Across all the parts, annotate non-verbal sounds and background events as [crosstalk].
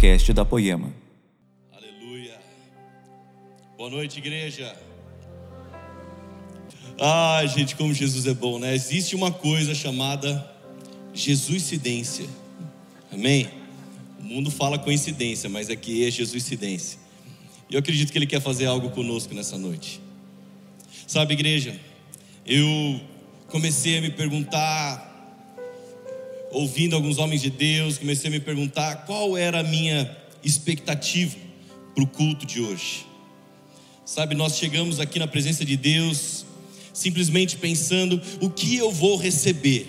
podcast da Poema. Aleluia. Boa noite, igreja. Ah, gente, como Jesus é bom, né? Existe uma coisa chamada Jesuscidência. Amém? O mundo fala coincidência, mas aqui é Jesuscidência. E eu acredito que Ele quer fazer algo conosco nessa noite. Sabe, igreja, eu comecei a me perguntar, ouvindo alguns homens de Deus, comecei a me perguntar qual era a minha expectativa para o culto de hoje. Sabe, nós chegamos aqui na presença de Deus simplesmente pensando o que eu vou receber.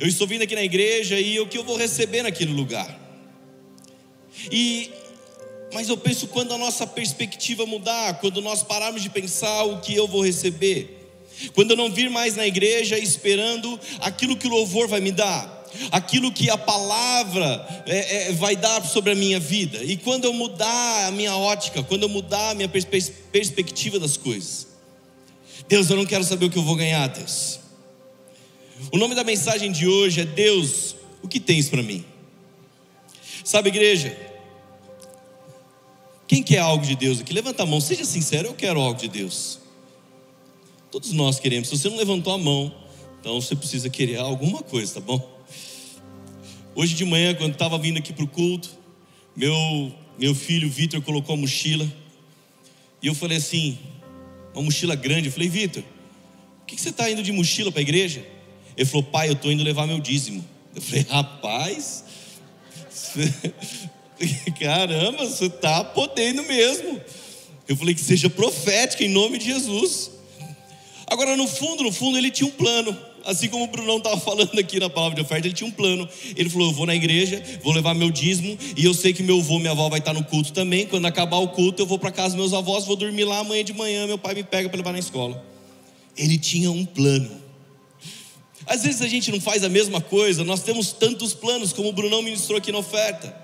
Eu estou vindo aqui na igreja e o que eu vou receber naquele lugar. E mas eu penso quando a nossa perspectiva mudar, quando nós pararmos de pensar o que eu vou receber, quando eu não vir mais na igreja esperando aquilo que o louvor vai me dar, aquilo que a palavra é, é, vai dar sobre a minha vida, e quando eu mudar a minha ótica, quando eu mudar a minha pers perspectiva das coisas, Deus, eu não quero saber o que eu vou ganhar, Deus. O nome da mensagem de hoje é Deus, o que tens para mim? Sabe, igreja, quem quer algo de Deus aqui? Levanta a mão, seja sincero, eu quero algo de Deus. Todos nós queremos. Se você não levantou a mão, então você precisa querer alguma coisa, tá bom? Hoje de manhã, quando estava vindo aqui para o culto, meu, meu filho Vitor colocou a mochila. E eu falei assim, uma mochila grande. Eu falei, Vitor, por que, que você está indo de mochila para a igreja? Ele falou, pai, eu estou indo levar meu dízimo. Eu falei, rapaz, [laughs] Caramba, você está podendo mesmo. Eu falei que seja profética em nome de Jesus. Agora, no fundo, no fundo, ele tinha um plano. Assim como o Brunão estava falando aqui na palavra de oferta, ele tinha um plano. Ele falou: Eu vou na igreja, vou levar meu dízimo, e eu sei que meu avô, minha avó vai estar no culto também. Quando acabar o culto, eu vou para casa dos meus avós, vou dormir lá amanhã de manhã. Meu pai me pega para levar na escola. Ele tinha um plano. Às vezes a gente não faz a mesma coisa, nós temos tantos planos, como o Brunão ministrou aqui na oferta.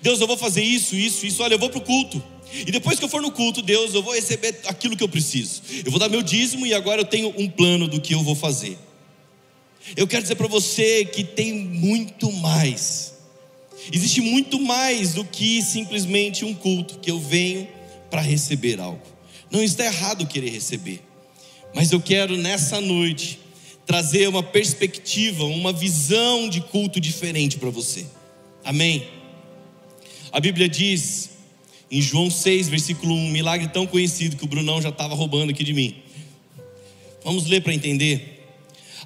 Deus, eu vou fazer isso, isso, isso. Olha, eu vou para o culto. E depois que eu for no culto, Deus, eu vou receber aquilo que eu preciso. Eu vou dar meu dízimo e agora eu tenho um plano do que eu vou fazer. Eu quero dizer para você que tem muito mais. Existe muito mais do que simplesmente um culto que eu venho para receber algo. Não está errado querer receber. Mas eu quero nessa noite trazer uma perspectiva, uma visão de culto diferente para você. Amém. A Bíblia diz em João 6, versículo 1, um milagre tão conhecido que o Brunão já estava roubando aqui de mim. Vamos ler para entender.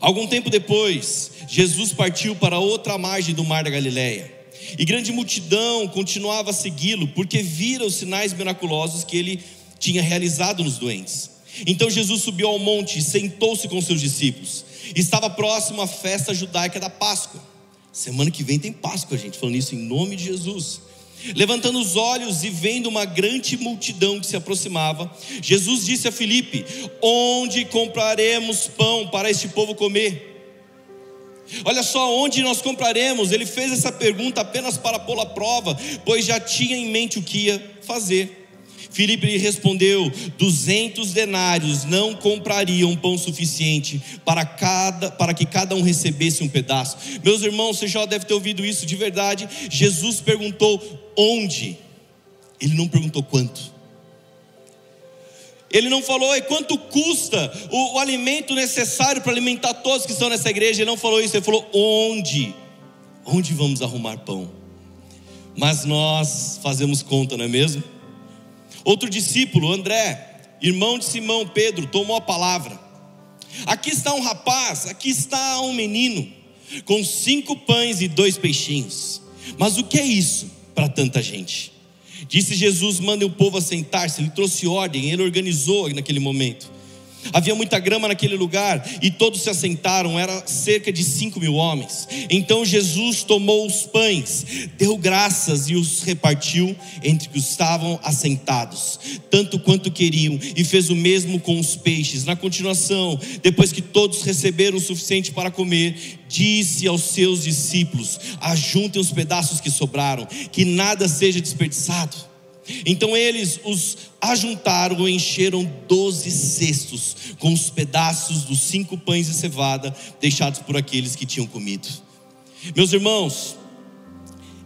Algum tempo depois, Jesus partiu para outra margem do mar da Galileia. E grande multidão continuava a segui-lo, porque vira os sinais miraculosos que ele tinha realizado nos doentes. Então Jesus subiu ao monte e sentou-se com seus discípulos. Estava próximo à festa judaica da Páscoa. Semana que vem tem Páscoa, gente, falando isso em nome de Jesus. Levantando os olhos e vendo uma grande multidão que se aproximava, Jesus disse a Filipe: Onde compraremos pão para este povo comer? Olha só, onde nós compraremos? Ele fez essa pergunta apenas para pô-la à prova, pois já tinha em mente o que ia fazer. Filipe lhe respondeu: duzentos denários não comprariam pão suficiente para, cada, para que cada um recebesse um pedaço. Meus irmãos, você já deve ter ouvido isso de verdade. Jesus perguntou onde, ele não perguntou quanto. Ele não falou e quanto custa o, o alimento necessário para alimentar todos que estão nessa igreja. Ele não falou isso, ele falou onde. Onde vamos arrumar pão? Mas nós fazemos conta, não é mesmo? Outro discípulo, André, irmão de Simão Pedro, tomou a palavra. Aqui está um rapaz, aqui está um menino, com cinco pães e dois peixinhos. Mas o que é isso para tanta gente? Disse Jesus: manda o povo assentar-se. Ele trouxe ordem, ele organizou naquele momento. Havia muita grama naquele lugar e todos se assentaram, era cerca de cinco mil homens. Então Jesus tomou os pães, deu graças e os repartiu entre que estavam assentados, tanto quanto queriam, e fez o mesmo com os peixes. Na continuação, depois que todos receberam o suficiente para comer, disse aos seus discípulos: Ajuntem os pedaços que sobraram, que nada seja desperdiçado. Então eles os ajuntaram e encheram doze cestos com os pedaços dos cinco pães de cevada deixados por aqueles que tinham comido. Meus irmãos,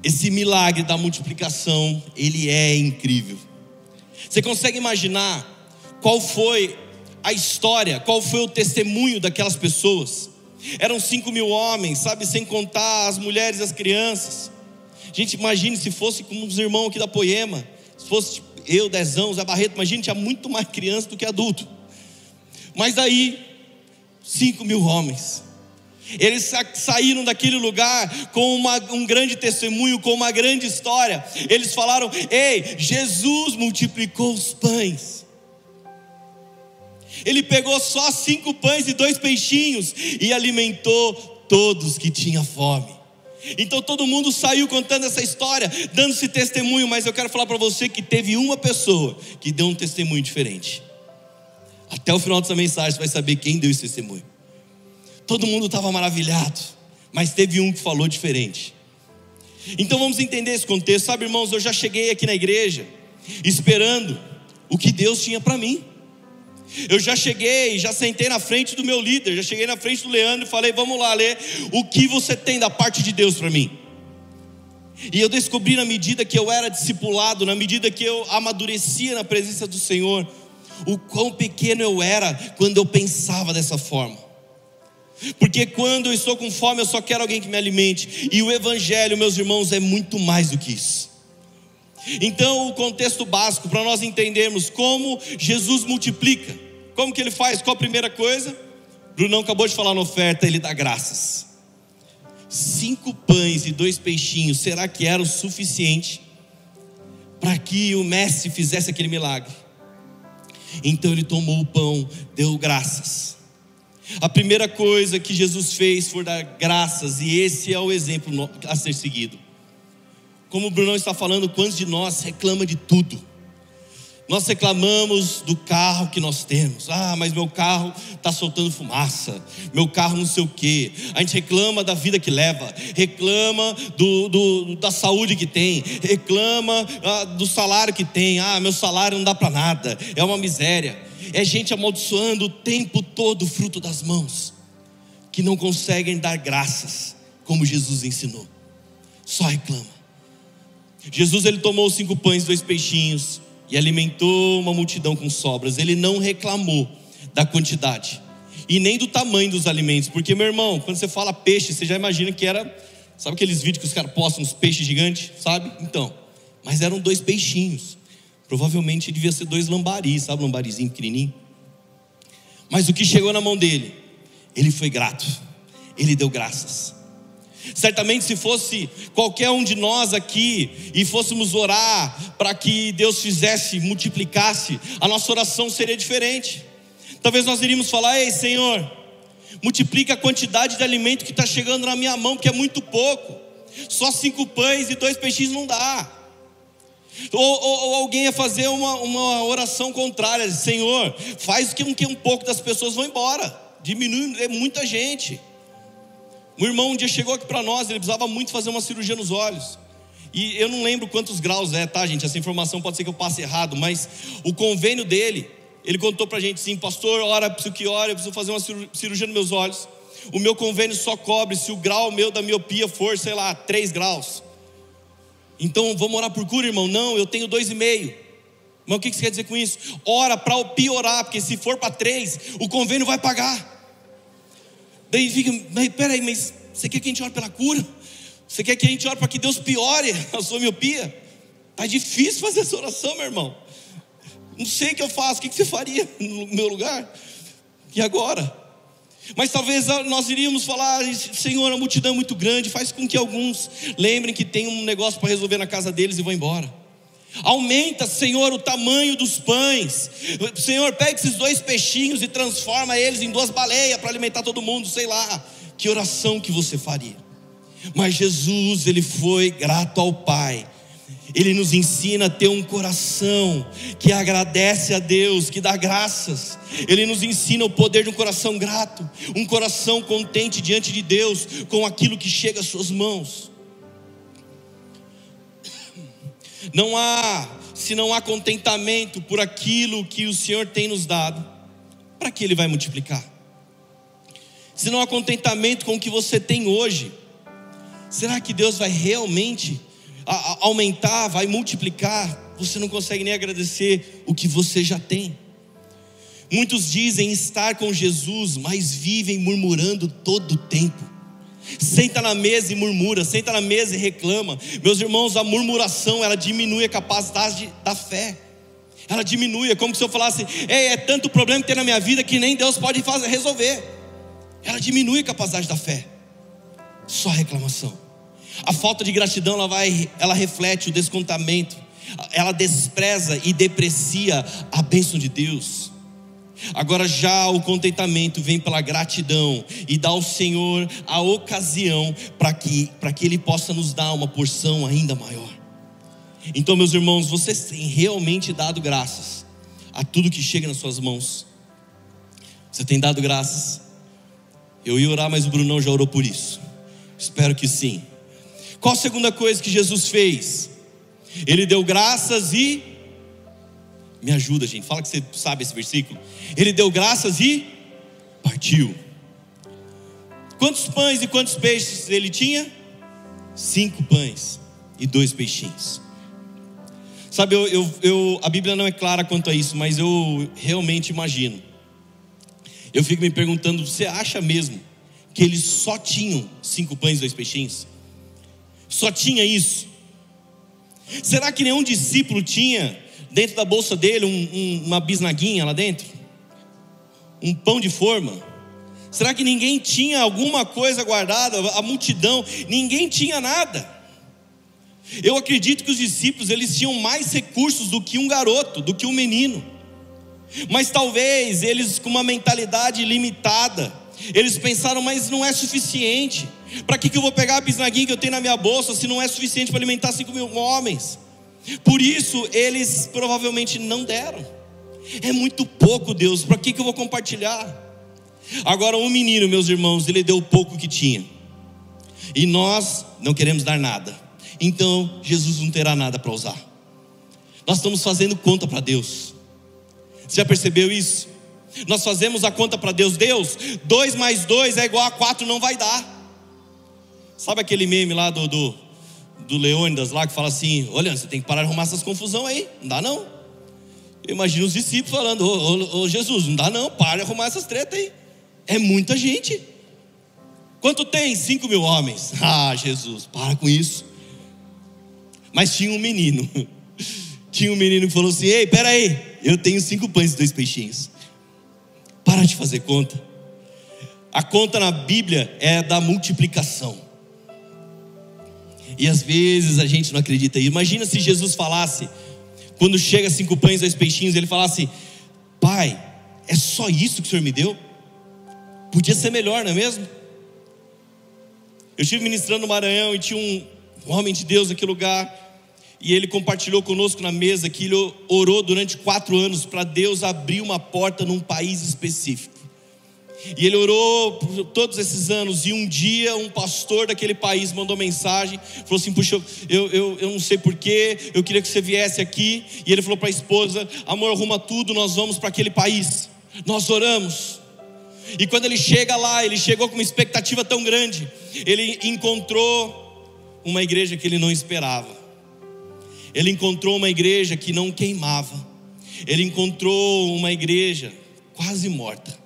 esse milagre da multiplicação, ele é incrível. Você consegue imaginar qual foi a história, qual foi o testemunho daquelas pessoas? Eram cinco mil homens, sabe, sem contar as mulheres e as crianças. Gente, imagine se fosse como os irmãos aqui da Poema, se fosse eu, Dezão, Zé Barreto, imagine, tinha muito mais criança do que adulto. Mas daí, cinco mil homens. Eles saíram daquele lugar com uma, um grande testemunho, com uma grande história. Eles falaram: Ei, Jesus multiplicou os pães. Ele pegou só cinco pães e dois peixinhos e alimentou todos que tinham fome. Então todo mundo saiu contando essa história, dando esse testemunho, mas eu quero falar para você que teve uma pessoa que deu um testemunho diferente. Até o final dessa mensagem você vai saber quem deu esse testemunho. Todo mundo estava maravilhado, mas teve um que falou diferente. Então vamos entender esse contexto, sabe, irmãos? Eu já cheguei aqui na igreja esperando o que Deus tinha para mim. Eu já cheguei, já sentei na frente do meu líder, já cheguei na frente do Leandro e falei: Vamos lá, ler o que você tem da parte de Deus para mim. E eu descobri na medida que eu era discipulado, na medida que eu amadurecia na presença do Senhor, o quão pequeno eu era quando eu pensava dessa forma. Porque quando eu estou com fome, eu só quero alguém que me alimente. E o Evangelho, meus irmãos, é muito mais do que isso. Então, o contexto básico para nós entendermos como Jesus multiplica, como que ele faz, qual a primeira coisa? Brunão acabou de falar na oferta, ele dá graças. Cinco pães e dois peixinhos, será que era o suficiente para que o mestre fizesse aquele milagre? Então ele tomou o pão, deu graças. A primeira coisa que Jesus fez foi dar graças, e esse é o exemplo a ser seguido. Como o Brunão está falando, quantos de nós reclama de tudo? Nós reclamamos do carro que nós temos. Ah, mas meu carro está soltando fumaça. Meu carro não sei o quê. A gente reclama da vida que leva. Reclama do, do da saúde que tem. Reclama ah, do salário que tem. Ah, meu salário não dá para nada. É uma miséria. É gente amaldiçoando o tempo todo o fruto das mãos. Que não conseguem dar graças, como Jesus ensinou. Só reclama. Jesus ele tomou cinco pães dois peixinhos e alimentou uma multidão com sobras. Ele não reclamou da quantidade e nem do tamanho dos alimentos, porque meu irmão, quando você fala peixe, você já imagina que era, sabe aqueles vídeos que os caras postam uns peixes gigantes, sabe? Então, mas eram dois peixinhos. Provavelmente devia ser dois lambaris, sabe, lambarizinho pequenininho. Mas o que chegou na mão dele, ele foi grato. Ele deu graças. Certamente, se fosse qualquer um de nós aqui e fôssemos orar para que Deus fizesse, multiplicasse, a nossa oração seria diferente. Talvez nós iríamos falar: Ei, Senhor, multiplica a quantidade de alimento que está chegando na minha mão, porque é muito pouco. Só cinco pães e dois peixes não dá. Ou, ou, ou, alguém ia fazer uma, uma oração contrária: Senhor, faz com que um pouco das pessoas vão embora, diminui, é muita gente. Um irmão um dia chegou aqui para nós, ele precisava muito fazer uma cirurgia nos olhos. E eu não lembro quantos graus é, tá, gente? Essa informação pode ser que eu passe errado, mas o convênio dele, ele contou para a gente assim: Pastor, ora, preciso que ore, eu preciso fazer uma cirurgia nos meus olhos. O meu convênio só cobre se o grau meu da miopia for, sei lá, 3 graus. Então vamos orar por cura, irmão? Não, eu tenho dois e meio. Mas o que você quer dizer com isso? Ora para piorar, porque se for para três, o convênio vai pagar. Daí fica, mas peraí, mas você quer que a gente ore pela cura? Você quer que a gente ore para que Deus piore a sua miopia? Tá difícil fazer essa oração, meu irmão. Não sei o que eu faço, o que você faria no meu lugar? E agora? Mas talvez nós iríamos falar, Senhor, a multidão é muito grande, faz com que alguns lembrem que tem um negócio para resolver na casa deles e vão embora. Aumenta, Senhor, o tamanho dos pães. Senhor, pega esses dois peixinhos e transforma eles em duas baleias para alimentar todo mundo, sei lá. Que oração que você faria? Mas Jesus, ele foi grato ao Pai. Ele nos ensina a ter um coração que agradece a Deus, que dá graças. Ele nos ensina o poder de um coração grato, um coração contente diante de Deus com aquilo que chega às suas mãos. Não há, se não há contentamento por aquilo que o Senhor tem nos dado, para que Ele vai multiplicar? Se não há contentamento com o que você tem hoje, será que Deus vai realmente aumentar, vai multiplicar, você não consegue nem agradecer o que você já tem. Muitos dizem estar com Jesus, mas vivem murmurando todo o tempo. Senta na mesa e murmura, senta na mesa e reclama. Meus irmãos, a murmuração ela diminui a capacidade da fé. Ela diminui, é como se eu falasse: é, é tanto problema que tem na minha vida que nem Deus pode fazer, resolver. Ela diminui a capacidade da fé. Só reclamação. A falta de gratidão ela vai, ela reflete o descontamento. Ela despreza e deprecia a bênção de Deus. Agora já o contentamento vem pela gratidão e dá ao Senhor a ocasião para que, que Ele possa nos dar uma porção ainda maior. Então, meus irmãos, vocês têm realmente dado graças a tudo que chega nas suas mãos. Você tem dado graças? Eu ia orar, mas o Brunão já orou por isso. Espero que sim. Qual a segunda coisa que Jesus fez? Ele deu graças e me ajuda, gente. Fala que você sabe esse versículo. Ele deu graças e partiu. Quantos pães e quantos peixes ele tinha? Cinco pães e dois peixinhos. Sabe, eu, eu, eu, a Bíblia não é clara quanto a isso, mas eu realmente imagino. Eu fico me perguntando: você acha mesmo que eles só tinham cinco pães e dois peixinhos? Só tinha isso? Será que nenhum discípulo tinha dentro da bolsa dele um, um, uma bisnaguinha lá dentro? Um pão de forma? Será que ninguém tinha alguma coisa guardada? A multidão, ninguém tinha nada. Eu acredito que os discípulos eles tinham mais recursos do que um garoto, do que um menino. Mas talvez eles com uma mentalidade limitada, eles pensaram, mas não é suficiente. Para que, que eu vou pegar a bisnaguinha que eu tenho na minha bolsa se não é suficiente para alimentar cinco mil homens? Por isso eles provavelmente não deram. É muito pouco, Deus, para que, que eu vou compartilhar? Agora, um menino, meus irmãos, ele deu o pouco que tinha, e nós não queremos dar nada, então Jesus não terá nada para usar. Nós estamos fazendo conta para Deus, você já percebeu isso? Nós fazemos a conta para Deus, Deus, dois mais dois é igual a quatro, não vai dar. Sabe aquele meme lá do, do do Leônidas lá que fala assim: Olha, você tem que parar de arrumar essas confusão aí, não dá não. Eu imagino os discípulos falando: Ô, ô, ô Jesus, não dá não, para de arrumar essas tretas aí. É muita gente. Quanto tem? Cinco mil homens. [laughs] Ah, Jesus, para com isso. Mas tinha um menino. [laughs] Tinha um menino que falou assim: Ei, peraí, eu tenho cinco pães e dois peixinhos. Para de fazer conta. A conta na Bíblia é da multiplicação. E às vezes a gente não acredita. Imagina se Jesus falasse, quando chega cinco pães e dois peixinhos, ele falasse: Pai, é só isso que o Senhor me deu? Podia ser melhor, não é mesmo? Eu estive ministrando no Maranhão e tinha um, um homem de Deus naquele lugar. E ele compartilhou conosco na mesa que ele orou durante quatro anos para Deus abrir uma porta num país específico. E ele orou por todos esses anos. E um dia, um pastor daquele país mandou mensagem: falou assim, puxa, eu, eu, eu não sei porquê, eu queria que você viesse aqui. E ele falou para a esposa: amor, arruma tudo, nós vamos para aquele país. Nós oramos. E quando ele chega lá, ele chegou com uma expectativa tão grande. Ele encontrou uma igreja que ele não esperava. Ele encontrou uma igreja que não queimava. Ele encontrou uma igreja quase morta.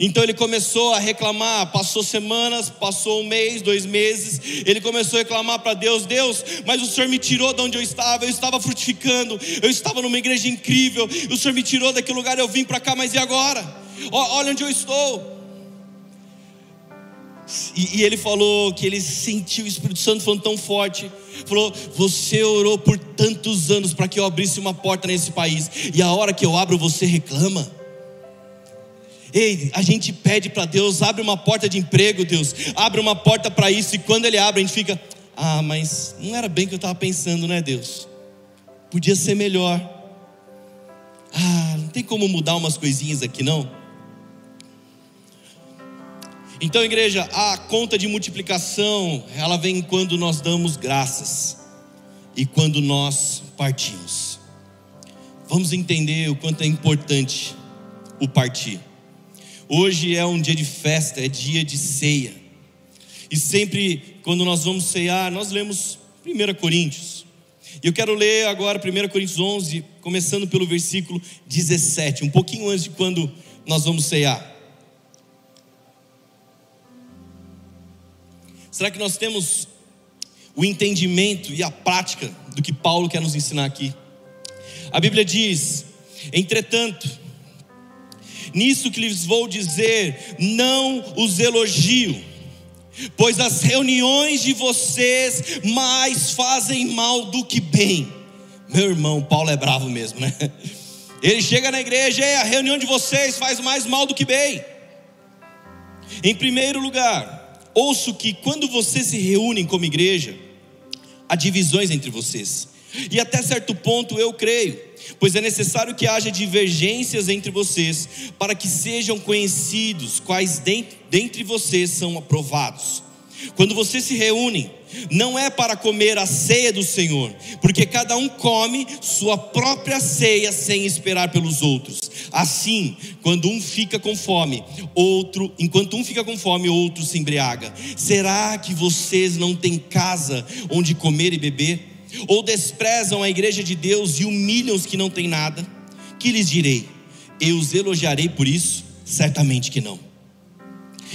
Então ele começou a reclamar, passou semanas, passou um mês, dois meses, ele começou a reclamar para Deus: Deus, mas o Senhor me tirou de onde eu estava, eu estava frutificando, eu estava numa igreja incrível, o Senhor me tirou daquele lugar, eu vim para cá, mas e agora? Olha onde eu estou. E, e, ele falou que ele sentiu o Espírito Santo falando tão forte. Falou: Você orou por tantos anos para que eu abrisse uma porta nesse país, e a hora que eu abro, você reclama. Ei, a gente pede para Deus, abre uma porta de emprego, Deus, abre uma porta para isso, e quando Ele abre, a gente fica, ah, mas não era bem que eu estava pensando, né, Deus? Podia ser melhor. Ah, não tem como mudar umas coisinhas aqui, não? Então, igreja, a conta de multiplicação, ela vem quando nós damos graças e quando nós partimos. Vamos entender o quanto é importante o partir. Hoje é um dia de festa, é dia de ceia. E sempre quando nós vamos cear, nós lemos 1 Coríntios. E eu quero ler agora 1 Coríntios 11, começando pelo versículo 17, um pouquinho antes de quando nós vamos cear. Será que nós temos o entendimento e a prática do que Paulo quer nos ensinar aqui? A Bíblia diz: entretanto, nisso que lhes vou dizer, não os elogio, pois as reuniões de vocês mais fazem mal do que bem. Meu irmão, Paulo é bravo mesmo, né? Ele chega na igreja e a reunião de vocês faz mais mal do que bem. Em primeiro lugar, ouço que quando vocês se reúnem como igreja, há divisões entre vocês. E até certo ponto eu creio, pois é necessário que haja divergências entre vocês, para que sejam conhecidos quais dentre vocês são aprovados. Quando vocês se reúnem, não é para comer a ceia do Senhor, porque cada um come sua própria ceia sem esperar pelos outros. Assim, quando um fica com fome, outro, enquanto um fica com fome, outro se embriaga. Será que vocês não têm casa onde comer e beber? Ou desprezam a igreja de Deus e humilham os que não têm nada? Que lhes direi? Eu os elogiarei por isso? Certamente que não.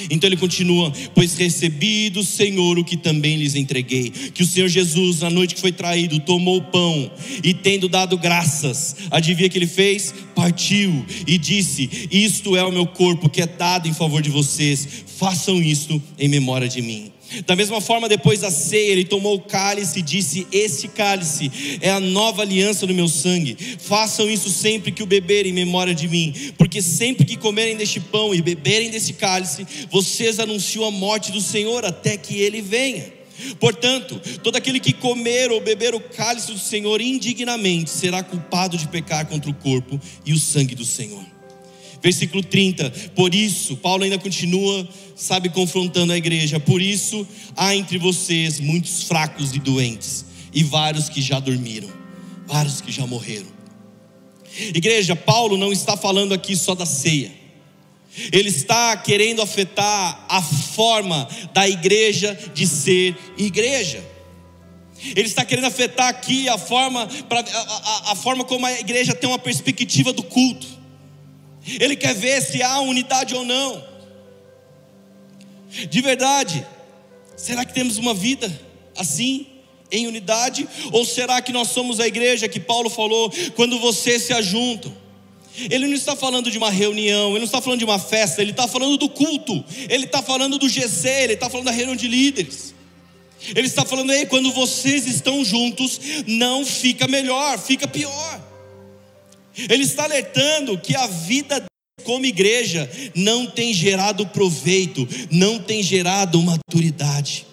Então ele continua: Pois recebi do Senhor o que também lhes entreguei, que o Senhor Jesus, na noite que foi traído, tomou o pão e, tendo dado graças, adivinha que ele fez? Partiu e disse: Isto é o meu corpo que é dado em favor de vocês, façam isto em memória de mim. Da mesma forma, depois da ceia, ele tomou o cálice e disse: Este cálice é a nova aliança no meu sangue. Façam isso sempre que o beberem em memória de mim, porque sempre que comerem deste pão e beberem desse cálice, vocês anunciam a morte do Senhor até que ele venha. Portanto, todo aquele que comer ou beber o cálice do Senhor indignamente será culpado de pecar contra o corpo e o sangue do Senhor. Versículo 30. Por isso, Paulo ainda continua, sabe, confrontando a igreja. Por isso, há entre vocês muitos fracos e doentes, e vários que já dormiram, vários que já morreram. Igreja, Paulo não está falando aqui só da ceia. Ele está querendo afetar a forma da igreja de ser igreja. Ele está querendo afetar aqui a forma, a, a, a forma como a igreja tem uma perspectiva do culto. Ele quer ver se há unidade ou não. De verdade, será que temos uma vida assim, em unidade? Ou será que nós somos a igreja que Paulo falou, quando vocês se ajuntam? Ele não está falando de uma reunião, ele não está falando de uma festa, ele está falando do culto, ele está falando do GC, ele está falando da reunião de líderes. Ele está falando aí, quando vocês estão juntos, não fica melhor, fica pior. Ele está alertando que a vida como igreja não tem gerado proveito, não tem gerado maturidade.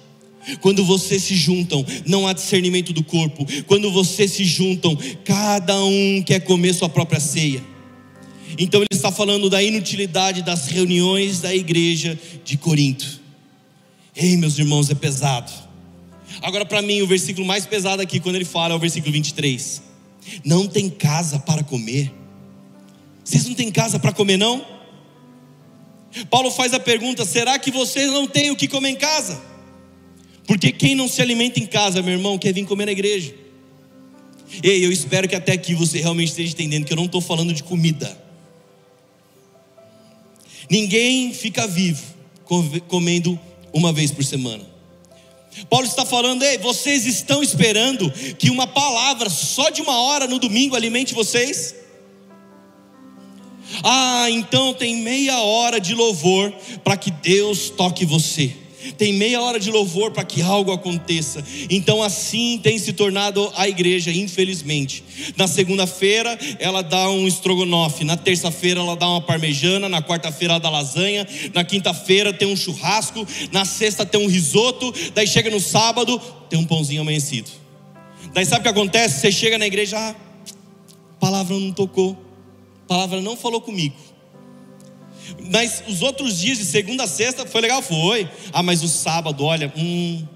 Quando vocês se juntam, não há discernimento do corpo. Quando vocês se juntam, cada um quer comer sua própria ceia. Então ele está falando da inutilidade das reuniões da igreja de Corinto. Ei, meus irmãos, é pesado. Agora, para mim, o versículo mais pesado aqui, quando ele fala, é o versículo 23 não tem casa para comer. Vocês não têm casa para comer, não? Paulo faz a pergunta: será que vocês não têm o que comer em casa? Porque quem não se alimenta em casa, meu irmão, quer vir comer na igreja. Ei, eu espero que até aqui você realmente esteja entendendo que eu não estou falando de comida. Ninguém fica vivo comendo uma vez por semana. Paulo está falando, ei, vocês estão esperando que uma palavra só de uma hora no domingo alimente vocês? Ah, então tem meia hora de louvor para que Deus toque você tem meia hora de louvor para que algo aconteça. Então, assim tem se tornado a igreja, infelizmente. Na segunda-feira, ela dá um estrogonofe, na terça-feira, ela dá uma parmejana, na quarta-feira, ela dá lasanha, na quinta-feira, tem um churrasco, na sexta, tem um risoto, daí chega no sábado, tem um pãozinho amanhecido. Daí sabe o que acontece? Você chega na igreja, ah, a palavra não tocou, a palavra não falou comigo. Mas os outros dias, de segunda a sexta, foi legal? Foi. Ah, mas o sábado, olha, hum,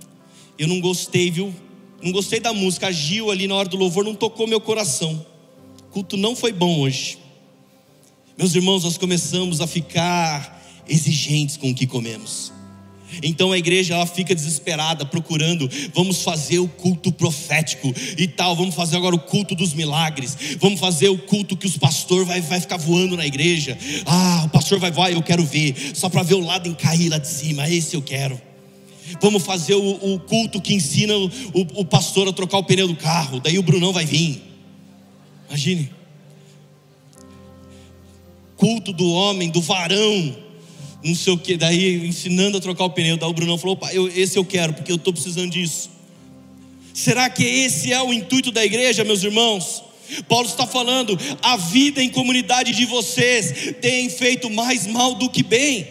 eu não gostei, viu? Não gostei da música. A Gil ali na hora do louvor não tocou meu coração. O culto não foi bom hoje. Meus irmãos, nós começamos a ficar exigentes com o que comemos. Então a igreja ela fica desesperada procurando, vamos fazer o culto profético e tal, vamos fazer agora o culto dos milagres, vamos fazer o culto que os pastores vai, vai ficar voando na igreja. Ah, o pastor vai voar, eu quero ver, só para ver o lado cair lá de cima, esse eu quero. Vamos fazer o, o culto que ensina o, o, o pastor a trocar o pneu do carro, daí o Brunão vai vir. Imagine. Culto do homem, do varão, não sei o que, daí ensinando a trocar o pneu. Daí o Brunão falou: pai, eu, esse eu quero, porque eu estou precisando disso. Será que esse é o intuito da igreja, meus irmãos? Paulo está falando: a vida em comunidade de vocês tem feito mais mal do que bem.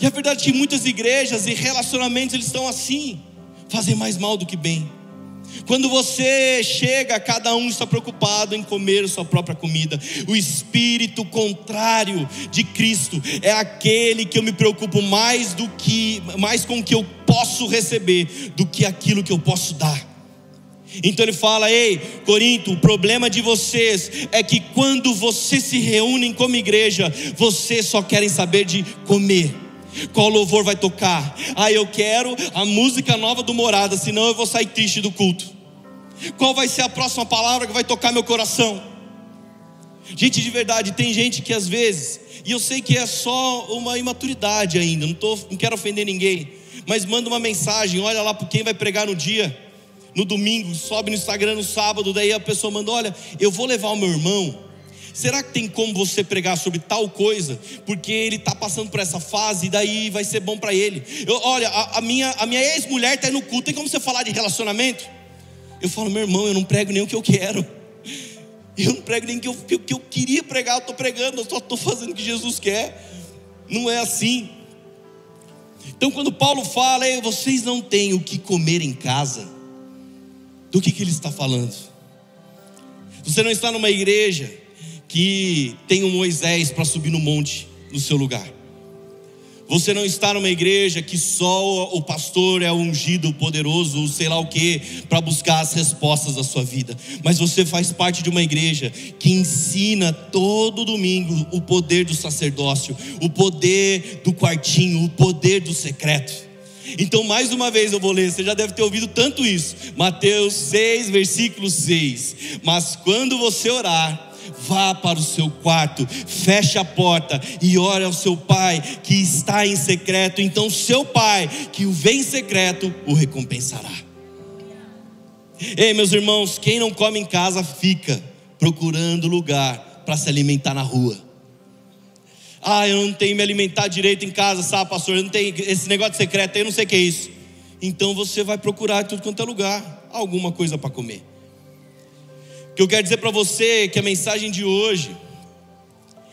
E a verdade é que muitas igrejas e relacionamentos eles estão assim, fazem mais mal do que bem. Quando você chega, cada um está preocupado em comer sua própria comida. O espírito contrário de Cristo é aquele que eu me preocupo mais do que mais com o que eu posso receber do que aquilo que eu posso dar. Então ele fala: Ei, Corinto, o problema de vocês é que quando vocês se reúnem como igreja, vocês só querem saber de comer. Qual louvor vai tocar? Ah, eu quero a música nova do Morada, senão eu vou sair triste do culto. Qual vai ser a próxima palavra que vai tocar meu coração? Gente, de verdade, tem gente que às vezes, e eu sei que é só uma imaturidade ainda, não, tô, não quero ofender ninguém, mas manda uma mensagem, olha lá para quem vai pregar no dia, no domingo, sobe no Instagram no sábado, daí a pessoa manda: olha, eu vou levar o meu irmão Será que tem como você pregar sobre tal coisa? Porque ele está passando por essa fase e daí vai ser bom para ele. Eu, olha, a, a, minha, a minha ex-mulher está no culto, tem como você falar de relacionamento? Eu falo, meu irmão, eu não prego nem o que eu quero. Eu não prego nem o que eu, que, que eu queria pregar, eu estou pregando, eu só estou fazendo o que Jesus quer. Não é assim. Então, quando Paulo fala, vocês não têm o que comer em casa, do que, que ele está falando? Você não está numa igreja que tem um Moisés para subir no monte no seu lugar. Você não está numa igreja que só o pastor é ungido, poderoso, sei lá o que, para buscar as respostas da sua vida. Mas você faz parte de uma igreja que ensina todo domingo o poder do sacerdócio, o poder do quartinho, o poder do secreto. Então, mais uma vez eu vou ler, você já deve ter ouvido tanto isso. Mateus 6, versículo 6. Mas quando você orar, vá para o seu quarto, feche a porta e ore ao seu pai que está em secreto. Então, seu pai que o vê em secreto o recompensará. Ei, meus irmãos, quem não come em casa fica procurando lugar para se alimentar na rua. Ah, eu não tenho me alimentar direito em casa, sabe, pastor? Eu não tenho esse negócio secreto, eu não sei o que é isso. Então você vai procurar em tudo quanto é lugar alguma coisa para comer que eu quero dizer para você que a mensagem de hoje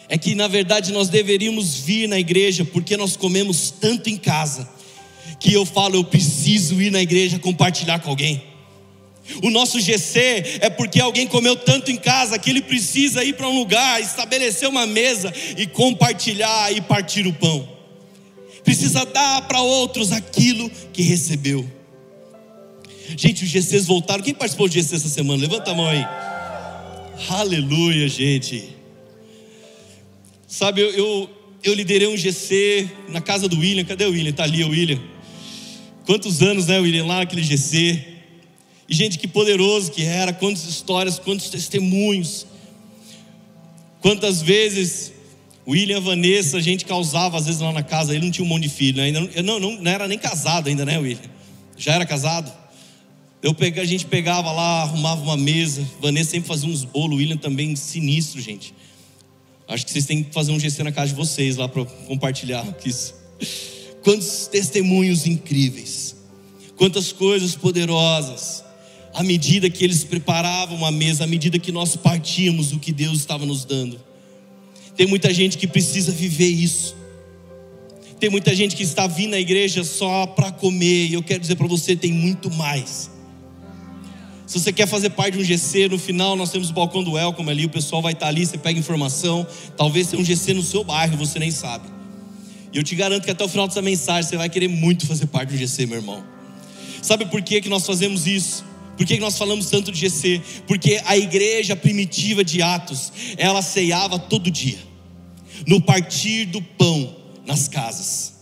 é que na verdade nós deveríamos vir na igreja porque nós comemos tanto em casa que eu falo, eu preciso ir na igreja compartilhar com alguém. O nosso GC é porque alguém comeu tanto em casa que ele precisa ir para um lugar, estabelecer uma mesa e compartilhar e partir o pão. Precisa dar para outros aquilo que recebeu. Gente, os GCs voltaram. Quem participou do GC essa semana? Levanta a mão aí. Aleluia, gente. Sabe, eu, eu, eu, liderei um GC na casa do William. Cadê o William? Está ali o William. Quantos anos, né, William, lá naquele GC. E, gente, que poderoso que era. Quantas histórias, quantos testemunhos. Quantas vezes William, Vanessa, a gente causava às vezes lá na casa. Ele não tinha um monte de filho, né? ainda não, não, não era nem casado ainda, né, William? Já era casado? Eu peguei, a gente pegava lá, arrumava uma mesa. Vanessa sempre fazia uns bolos, William também sinistro, gente. Acho que vocês têm que fazer um GC na casa de vocês lá para compartilhar isso. Quantos testemunhos incríveis, quantas coisas poderosas. À medida que eles preparavam uma mesa, à medida que nós partíamos o que Deus estava nos dando. Tem muita gente que precisa viver isso. Tem muita gente que está vindo à igreja só para comer, e eu quero dizer para você: tem muito mais. Se você quer fazer parte de um GC, no final nós temos o balcão do Welcome ali, o pessoal vai estar ali, você pega informação. Talvez tenha um GC no seu bairro, você nem sabe. E eu te garanto que até o final dessa mensagem você vai querer muito fazer parte do GC, meu irmão. Sabe por que, que nós fazemos isso? Por que, que nós falamos tanto de GC? Porque a igreja primitiva de Atos, ela ceiava todo dia, no partir do pão nas casas.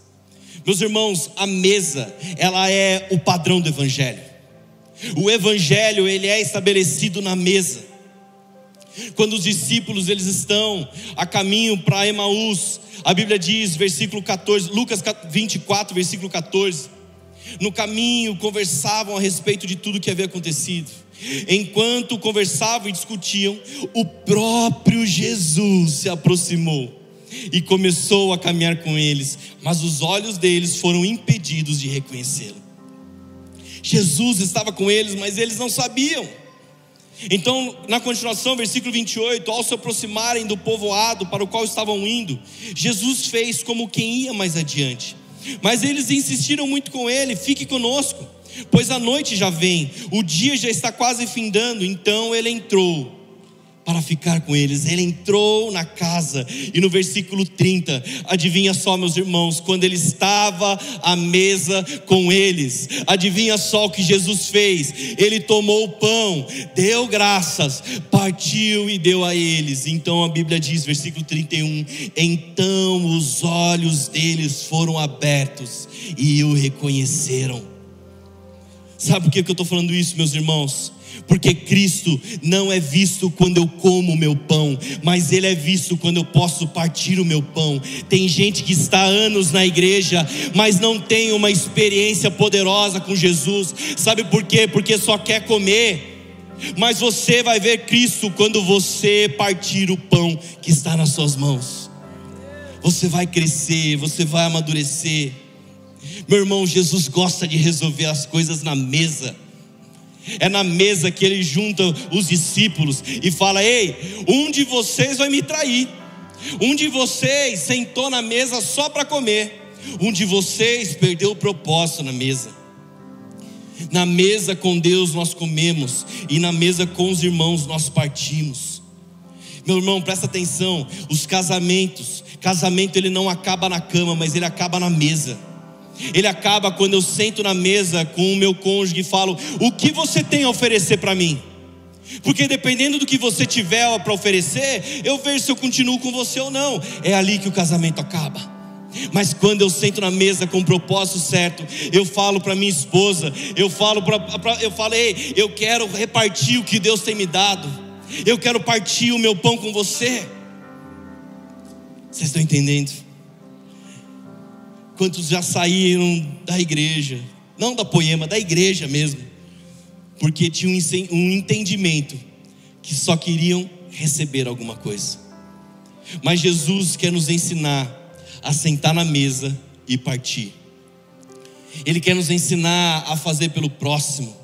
Meus irmãos, a mesa, ela é o padrão do evangelho. O evangelho, ele é estabelecido na mesa. Quando os discípulos eles estão a caminho para Emaús, a Bíblia diz, versículo 14, Lucas 24, versículo 14. No caminho conversavam a respeito de tudo que havia acontecido. Enquanto conversavam e discutiam, o próprio Jesus se aproximou e começou a caminhar com eles, mas os olhos deles foram impedidos de reconhecê-lo. Jesus estava com eles, mas eles não sabiam. Então, na continuação, versículo 28, ao se aproximarem do povoado para o qual estavam indo, Jesus fez como quem ia mais adiante. Mas eles insistiram muito com ele: fique conosco, pois a noite já vem, o dia já está quase findando. Então ele entrou para ficar com eles. Ele entrou na casa e no versículo 30, adivinha só, meus irmãos, quando ele estava à mesa com eles, adivinha só o que Jesus fez? Ele tomou o pão, deu graças, partiu e deu a eles. Então a Bíblia diz, versículo 31, então os olhos deles foram abertos e o reconheceram. Sabe por que eu estou falando isso, meus irmãos? Porque Cristo não é visto quando eu como o meu pão, mas Ele é visto quando eu posso partir o meu pão. Tem gente que está há anos na igreja, mas não tem uma experiência poderosa com Jesus, sabe por quê? Porque só quer comer. Mas você vai ver Cristo quando você partir o pão que está nas suas mãos. Você vai crescer, você vai amadurecer. Meu irmão, Jesus gosta de resolver as coisas na mesa. É na mesa que ele junta os discípulos e fala: Ei, um de vocês vai me trair. Um de vocês sentou na mesa só para comer. Um de vocês perdeu o propósito na mesa. Na mesa com Deus nós comemos, e na mesa com os irmãos nós partimos. Meu irmão, presta atenção: os casamentos, casamento ele não acaba na cama, mas ele acaba na mesa. Ele acaba quando eu sento na mesa com o meu cônjuge e falo: O que você tem a oferecer para mim? Porque dependendo do que você tiver para oferecer, eu vejo se eu continuo com você ou não. É ali que o casamento acaba. Mas quando eu sento na mesa com o propósito certo, eu falo para minha esposa, eu falo para, eu falei, eu quero repartir o que Deus tem me dado. Eu quero partir o meu pão com você. Vocês estão entendendo? Quantos já saíram da igreja, não da poema, da igreja mesmo, porque tinham um entendimento que só queriam receber alguma coisa. Mas Jesus quer nos ensinar a sentar na mesa e partir. Ele quer nos ensinar a fazer pelo próximo.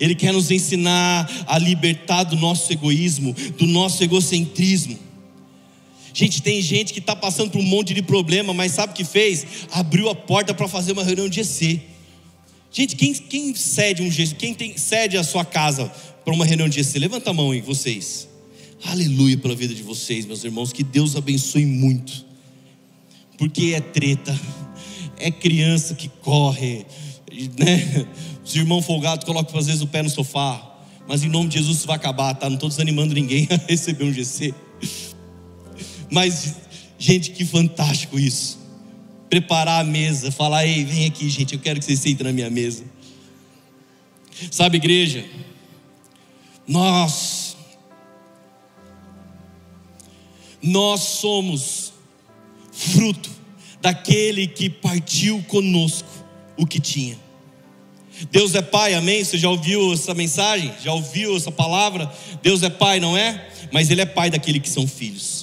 Ele quer nos ensinar a libertar do nosso egoísmo, do nosso egocentrismo. Gente, tem gente que está passando por um monte de problema, mas sabe o que fez? Abriu a porta para fazer uma reunião de GC. Gente, quem, quem cede um GC? Quem tem, cede a sua casa para uma reunião de GC? Levanta a mão aí, vocês. Aleluia pela vida de vocês, meus irmãos. Que Deus abençoe muito. Porque é treta, é criança que corre, né? Os irmãos folgados colocam às vezes o pé no sofá. Mas em nome de Jesus isso vai acabar, tá? Não estou desanimando ninguém [laughs] a receber um GC. Mas, gente, que fantástico isso. Preparar a mesa, falar, ei, vem aqui, gente, eu quero que vocês sentem na minha mesa. Sabe, igreja, nós, nós somos fruto daquele que partiu conosco o que tinha. Deus é Pai, amém? Você já ouviu essa mensagem? Já ouviu essa palavra? Deus é Pai, não é? Mas Ele é Pai daquele que são filhos.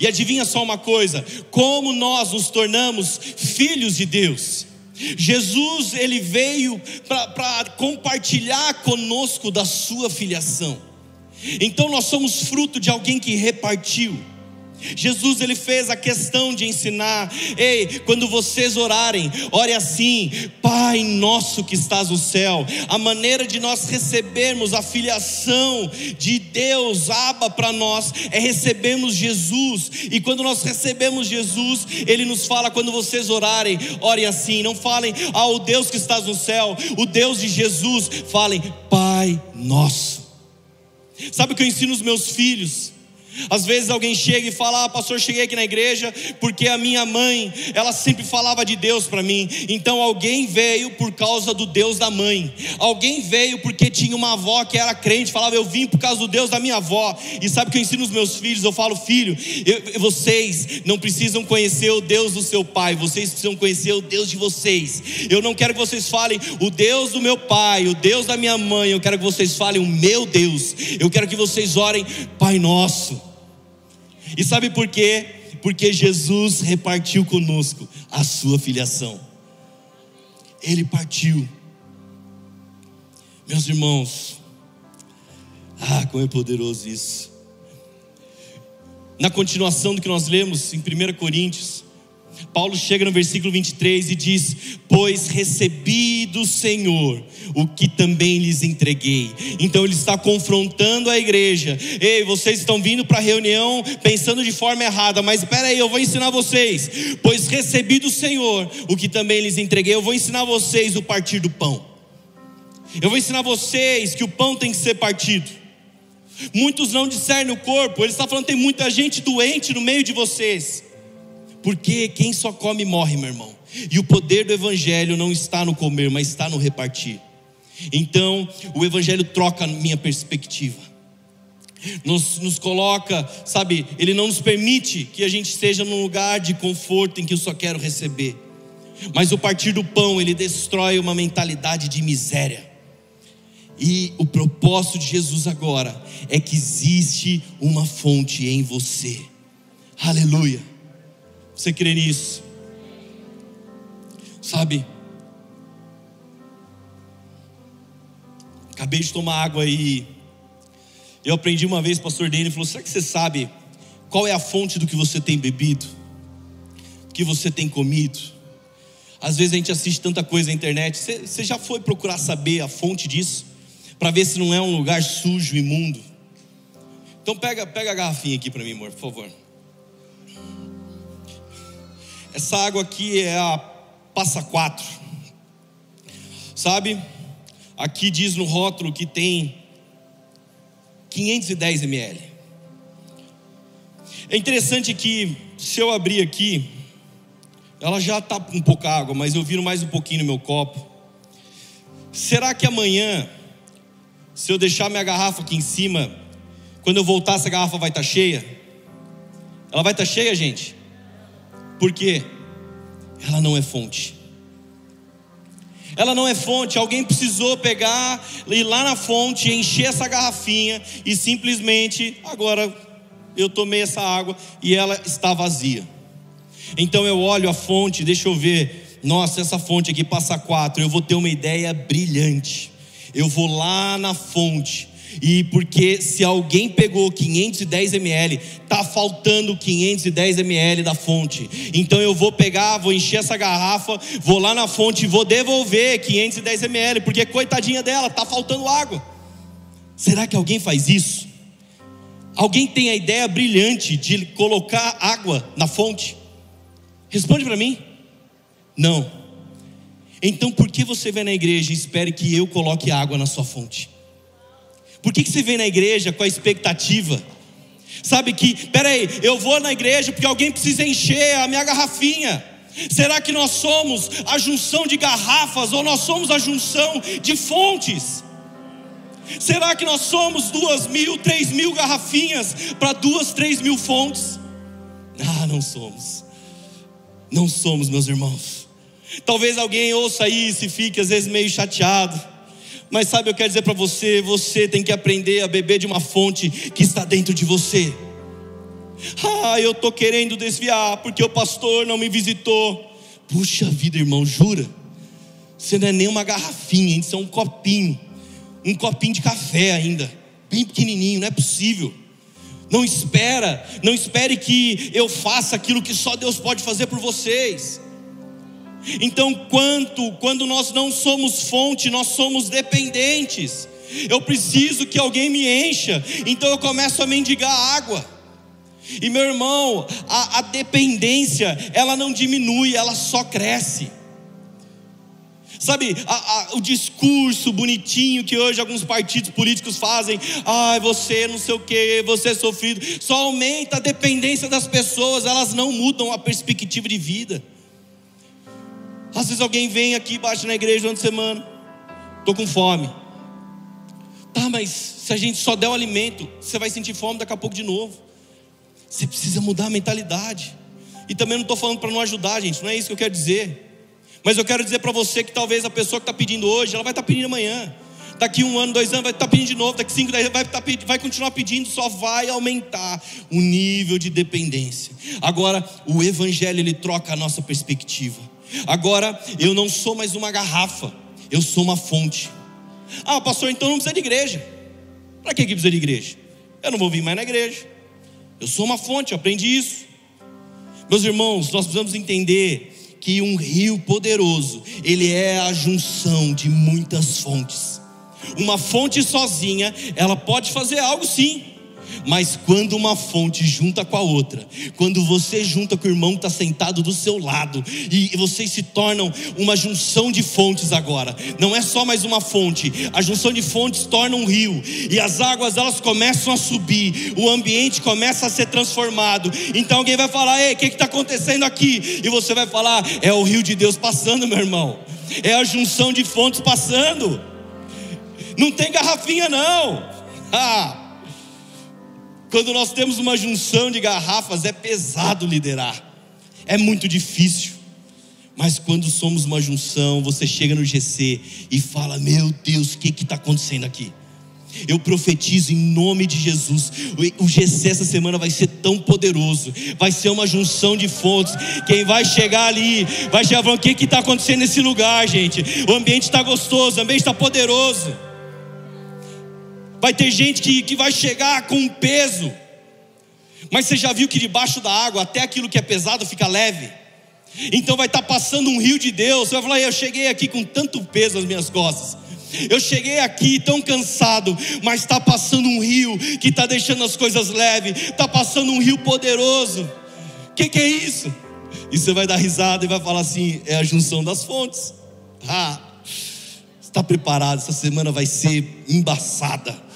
E adivinha só uma coisa: como nós nos tornamos filhos de Deus. Jesus, ele veio para compartilhar conosco da sua filiação. Então nós somos fruto de alguém que repartiu. Jesus ele fez a questão de ensinar: ei, quando vocês orarem, ore assim, Pai nosso que estás no céu. A maneira de nós recebermos a filiação de Deus, Aba para nós, é recebermos Jesus. E quando nós recebemos Jesus, Ele nos fala: quando vocês orarem, orem assim, não falem ao Deus que estás no céu, o Deus de Jesus, falem Pai nosso. Sabe o que eu ensino os meus filhos? Às vezes alguém chega e fala: ah, pastor, cheguei aqui na igreja porque a minha mãe, ela sempre falava de Deus para mim. Então alguém veio por causa do Deus da mãe. Alguém veio porque tinha uma avó que era crente, falava: eu vim por causa do Deus da minha avó. E sabe o que eu ensino os meus filhos? Eu falo: filho, eu, vocês não precisam conhecer o Deus do seu pai, vocês precisam conhecer o Deus de vocês. Eu não quero que vocês falem o Deus do meu pai, o Deus da minha mãe. Eu quero que vocês falem o meu Deus. Eu quero que vocês orem, Pai Nosso. E sabe por quê? Porque Jesus repartiu conosco a sua filiação. Ele partiu. Meus irmãos, ah, como é poderoso isso. Na continuação do que nós lemos em 1 Coríntios, Paulo chega no versículo 23 e diz: Pois recebi do Senhor o que também lhes entreguei. Então ele está confrontando a igreja. Ei, vocês estão vindo para a reunião pensando de forma errada, mas espera aí, eu vou ensinar vocês. Pois recebi do Senhor o que também lhes entreguei. Eu vou ensinar vocês o partir do pão. Eu vou ensinar vocês que o pão tem que ser partido. Muitos não discernem o corpo. Ele está falando tem muita gente doente no meio de vocês. Porque quem só come morre, meu irmão. E o poder do Evangelho não está no comer, mas está no repartir. Então, o Evangelho troca a minha perspectiva. Nos, nos coloca, sabe, ele não nos permite que a gente esteja num lugar de conforto em que eu só quero receber. Mas o partir do pão, ele destrói uma mentalidade de miséria. E o propósito de Jesus agora é que existe uma fonte em você. Aleluia. Você crê nisso? Sabe? Acabei de tomar água aí. Eu aprendi uma vez, pastor Dene falou: será que você sabe qual é a fonte do que você tem bebido? Do que você tem comido? Às vezes a gente assiste tanta coisa na internet. Você, você já foi procurar saber a fonte disso? Para ver se não é um lugar sujo, imundo? Então pega, pega a garrafinha aqui para mim, amor, por favor. Essa água aqui é a Passa 4. Sabe? Aqui diz no rótulo que tem 510 ml. É interessante que se eu abrir aqui, ela já está com pouca água, mas eu viro mais um pouquinho no meu copo. Será que amanhã, se eu deixar minha garrafa aqui em cima, quando eu voltar essa garrafa vai estar tá cheia? Ela vai estar tá cheia, gente? Por quê? Ela não é fonte. Ela não é fonte, alguém precisou pegar, ir lá na fonte, encher essa garrafinha e simplesmente, agora eu tomei essa água e ela está vazia. Então eu olho a fonte, deixa eu ver, nossa, essa fonte aqui passa quatro, eu vou ter uma ideia brilhante. Eu vou lá na fonte, e porque se alguém pegou 510 ml, tá faltando 510 ml da fonte. Então eu vou pegar, vou encher essa garrafa, vou lá na fonte e vou devolver 510 ml, porque coitadinha dela, tá faltando água. Será que alguém faz isso? Alguém tem a ideia brilhante de colocar água na fonte? Responde para mim. Não. Então por que você vem na igreja e espere que eu coloque água na sua fonte? Por que, que você vem na igreja com a expectativa? Sabe que, peraí, eu vou na igreja porque alguém precisa encher a minha garrafinha. Será que nós somos a junção de garrafas ou nós somos a junção de fontes? Será que nós somos duas mil, três mil garrafinhas para duas, três mil fontes? Ah, não somos. Não somos, meus irmãos. Talvez alguém ouça isso e fique às vezes meio chateado. Mas sabe, eu quero dizer para você: você tem que aprender a beber de uma fonte que está dentro de você. Ah, eu estou querendo desviar porque o pastor não me visitou. Puxa vida, irmão, jura? Você não é nem uma garrafinha, isso é um copinho. Um copinho de café ainda, bem pequenininho, não é possível. Não espera, não espere que eu faça aquilo que só Deus pode fazer por vocês. Então, quanto quando nós não somos fonte, nós somos dependentes. Eu preciso que alguém me encha, então eu começo a mendigar água. E meu irmão, a, a dependência, ela não diminui, ela só cresce. Sabe, a, a, o discurso bonitinho que hoje alguns partidos políticos fazem, ai, você não sei o que, você é sofrido, só aumenta a dependência das pessoas, elas não mudam a perspectiva de vida. Às vezes alguém vem aqui, bate na igreja durante a semana, estou com fome. Tá, mas se a gente só der o alimento, você vai sentir fome daqui a pouco de novo. Você precisa mudar a mentalidade. E também não estou falando para não ajudar, gente, não é isso que eu quero dizer. Mas eu quero dizer para você que talvez a pessoa que está pedindo hoje, ela vai estar tá pedindo amanhã. Daqui um ano, dois anos, vai estar tá pedindo de novo. Daqui cinco, dez, vai, tá, vai continuar pedindo, só vai aumentar o nível de dependência. Agora, o Evangelho, ele troca a nossa perspectiva. Agora, eu não sou mais uma garrafa, eu sou uma fonte. Ah, pastor, então não precisa de igreja. Para que, que precisa de igreja? Eu não vou vir mais na igreja. Eu sou uma fonte, eu aprendi isso. Meus irmãos, nós precisamos entender que um rio poderoso, ele é a junção de muitas fontes. Uma fonte sozinha, ela pode fazer algo sim, mas quando uma fonte junta com a outra, quando você junta com o irmão que está sentado do seu lado, e vocês se tornam uma junção de fontes agora, não é só mais uma fonte, a junção de fontes torna um rio, e as águas elas começam a subir, o ambiente começa a ser transformado. Então alguém vai falar: Ei, o que está acontecendo aqui? E você vai falar: É o rio de Deus passando, meu irmão, é a junção de fontes passando. Não tem garrafinha, não. Ah. Quando nós temos uma junção de garrafas, é pesado liderar, é muito difícil. Mas quando somos uma junção, você chega no GC e fala: Meu Deus, o que está acontecendo aqui? Eu profetizo em nome de Jesus. O GC essa semana vai ser tão poderoso. Vai ser uma junção de fontes. Quem vai chegar ali, vai chegar falando: O que está acontecendo nesse lugar, gente? O ambiente está gostoso, o ambiente está poderoso. Vai ter gente que, que vai chegar com peso. Mas você já viu que debaixo da água, até aquilo que é pesado fica leve. Então vai estar passando um rio de Deus. Você vai falar, eu cheguei aqui com tanto peso nas minhas costas. Eu cheguei aqui tão cansado, mas está passando um rio que está deixando as coisas leves. Está passando um rio poderoso. O que, que é isso? E você vai dar risada e vai falar assim: é a junção das fontes. Ah, está preparado? Essa semana vai ser embaçada.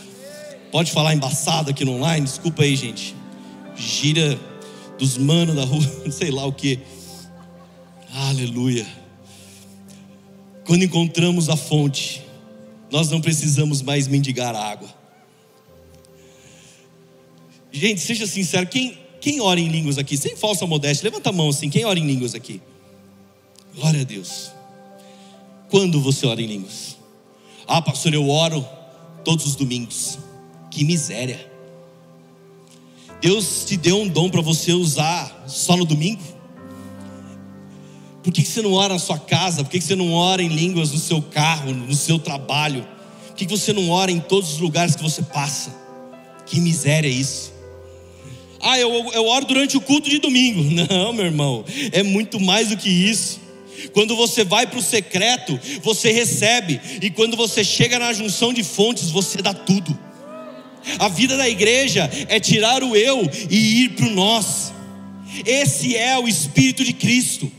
Pode falar embaçado aqui no online? Desculpa aí, gente. Gira dos manos da rua, [laughs] sei lá o que. Aleluia. Quando encontramos a fonte, nós não precisamos mais mendigar água. Gente, seja sincero, quem, quem ora em línguas aqui? Sem falsa modéstia, levanta a mão assim, quem ora em línguas aqui? Glória a Deus. Quando você ora em línguas? Ah, pastor, eu oro todos os domingos. Que miséria. Deus te deu um dom para você usar só no domingo? Por que você não ora na sua casa? Por que você não ora em línguas no seu carro, no seu trabalho? Por que você não ora em todos os lugares que você passa? Que miséria é isso. Ah, eu, eu oro durante o culto de domingo. [laughs] Não, meu irmão, é muito mais do que isso. Quando você vai para o secreto, você recebe, e quando você chega na junção de fontes, você dá tudo. A vida da igreja é tirar o eu e ir para o nós. Esse é o Espírito de Cristo.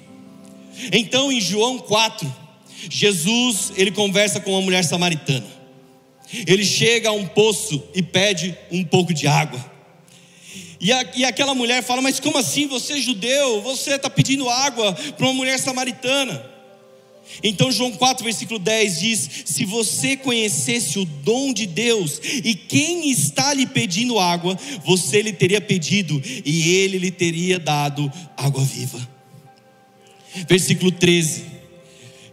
Então, em João 4, Jesus ele conversa com uma mulher samaritana. Ele chega a um poço e pede um pouco de água. E, a, e aquela mulher fala: Mas como assim? Você é judeu? Você está pedindo água para uma mulher samaritana? Então, João 4, versículo 10 diz: Se você conhecesse o dom de Deus e quem está lhe pedindo água, você lhe teria pedido e ele lhe teria dado água viva. Versículo 13: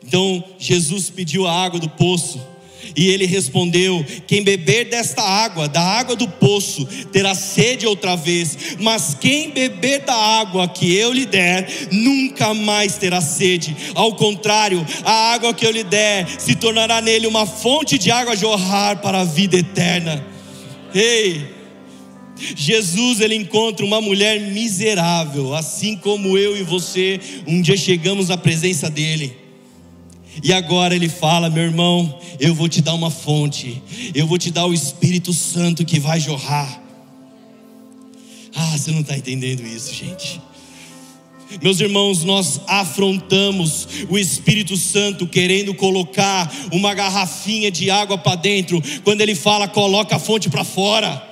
Então, Jesus pediu a água do poço. E ele respondeu: Quem beber desta água, da água do poço, terá sede outra vez, mas quem beber da água que eu lhe der, nunca mais terá sede. Ao contrário, a água que eu lhe der se tornará nele uma fonte de água a jorrar para a vida eterna. Ei! Jesus ele encontra uma mulher miserável, assim como eu e você um dia chegamos à presença dele. E agora ele fala: meu irmão, eu vou te dar uma fonte, eu vou te dar o Espírito Santo que vai jorrar. Ah, você não está entendendo isso, gente. Meus irmãos, nós afrontamos o Espírito Santo querendo colocar uma garrafinha de água para dentro, quando ele fala, coloca a fonte para fora.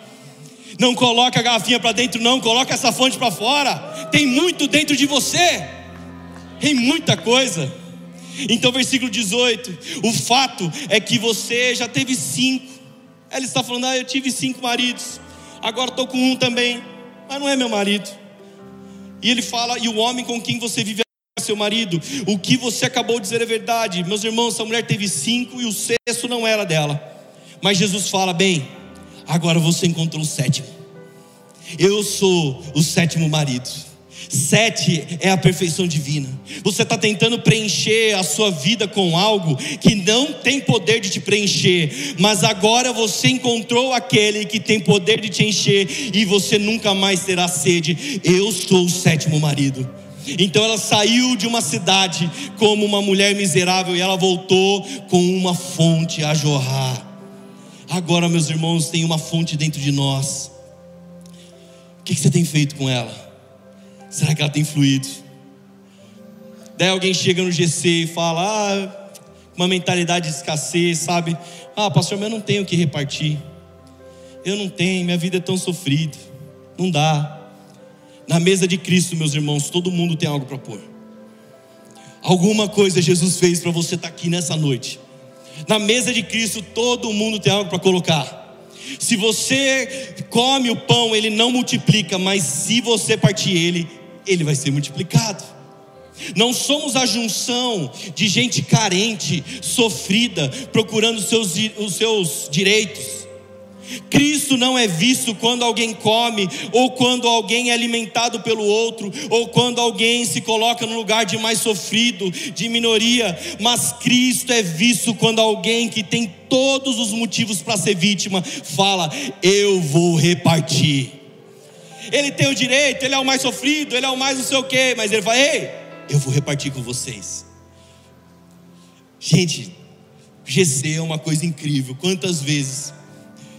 Não coloca a garrafinha para dentro, não, coloca essa fonte para fora. Tem muito dentro de você, tem muita coisa. Então, versículo 18: o fato é que você já teve cinco. Ela está falando, ah, eu tive cinco maridos, agora estou com um também, mas não é meu marido. E ele fala, e o homem com quem você vive é seu marido. O que você acabou de dizer é verdade. Meus irmãos, essa mulher teve cinco e o sexto não era dela. Mas Jesus fala: bem, agora você encontrou o sétimo. Eu sou o sétimo marido. Sete é a perfeição divina. Você está tentando preencher a sua vida com algo que não tem poder de te preencher, mas agora você encontrou aquele que tem poder de te encher e você nunca mais terá sede. Eu sou o sétimo marido. Então ela saiu de uma cidade como uma mulher miserável e ela voltou com uma fonte a jorrar. Agora, meus irmãos, tem uma fonte dentro de nós. O que você tem feito com ela? Será que ela tem fluído? Daí alguém chega no GC e fala: Ah, uma mentalidade de escassez, sabe? Ah, pastor, mas eu não tenho o que repartir. Eu não tenho, minha vida é tão sofrida. Não dá. Na mesa de Cristo, meus irmãos, todo mundo tem algo para pôr. Alguma coisa Jesus fez para você estar tá aqui nessa noite. Na mesa de Cristo, todo mundo tem algo para colocar. Se você come o pão, ele não multiplica, mas se você partir ele, ele vai ser multiplicado. Não somos a junção de gente carente, sofrida, procurando seus, os seus direitos. Cristo não é visto quando alguém come, ou quando alguém é alimentado pelo outro, ou quando alguém se coloca no lugar de mais sofrido, de minoria, mas Cristo é visto quando alguém que tem todos os motivos para ser vítima fala: Eu vou repartir ele tem o direito, ele é o mais sofrido, ele é o mais não sei o quê, mas ele fala: ei, eu vou repartir com vocês. Gente, GC é uma coisa incrível. Quantas vezes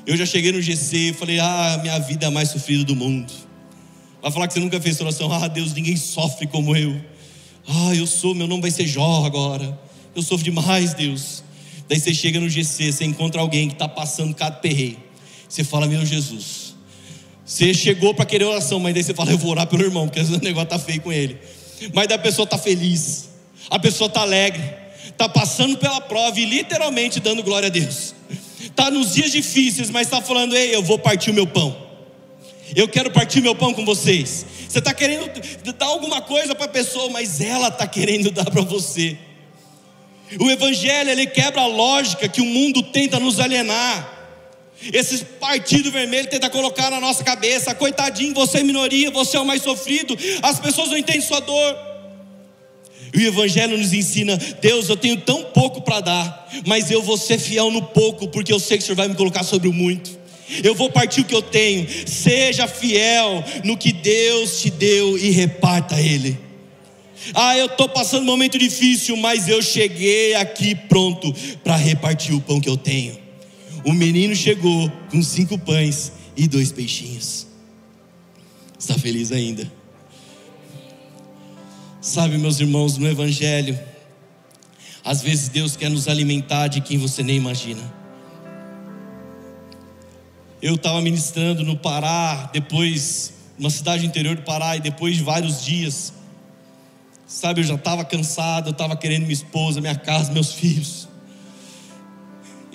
eu já cheguei no GC e falei: ah, minha vida é a mais sofrida do mundo. Vai falar que você nunca fez oração, ah, Deus, ninguém sofre como eu. Ah, eu sou, meu nome vai ser Jó agora. Eu sofro demais, Deus. Daí você chega no GC, você encontra alguém que está passando cada perreio. Você fala, meu Jesus, você chegou para querer oração, mas daí você fala, eu vou orar pelo irmão, porque esse negócio tá feio com ele. Mas daí a pessoa tá feliz, a pessoa tá alegre, tá passando pela prova e literalmente dando glória a Deus. Tá nos dias difíceis, mas está falando, ei, eu vou partir o meu pão. Eu quero partir meu pão com vocês. Você está querendo dar alguma coisa para a pessoa, mas ela está querendo dar para você. O Evangelho ele quebra a lógica que o mundo tenta nos alienar. Esse partido vermelho tenta colocar na nossa cabeça, coitadinho, você é minoria, você é o mais sofrido, as pessoas não entendem sua dor. E o Evangelho nos ensina: Deus, eu tenho tão pouco para dar, mas eu vou ser fiel no pouco, porque eu sei que o Senhor vai me colocar sobre o muito. Eu vou partir o que eu tenho, seja fiel no que Deus te deu e reparta Ele. Ah, eu estou passando um momento difícil, mas eu cheguei aqui pronto para repartir o pão que eu tenho o menino chegou com cinco pães e dois peixinhos. Está feliz ainda? Sabe, meus irmãos, no Evangelho, às vezes Deus quer nos alimentar de quem você nem imagina. Eu estava ministrando no Pará, depois, uma cidade interior do Pará, e depois de vários dias, sabe, eu já estava cansado, eu estava querendo minha esposa, minha casa, meus filhos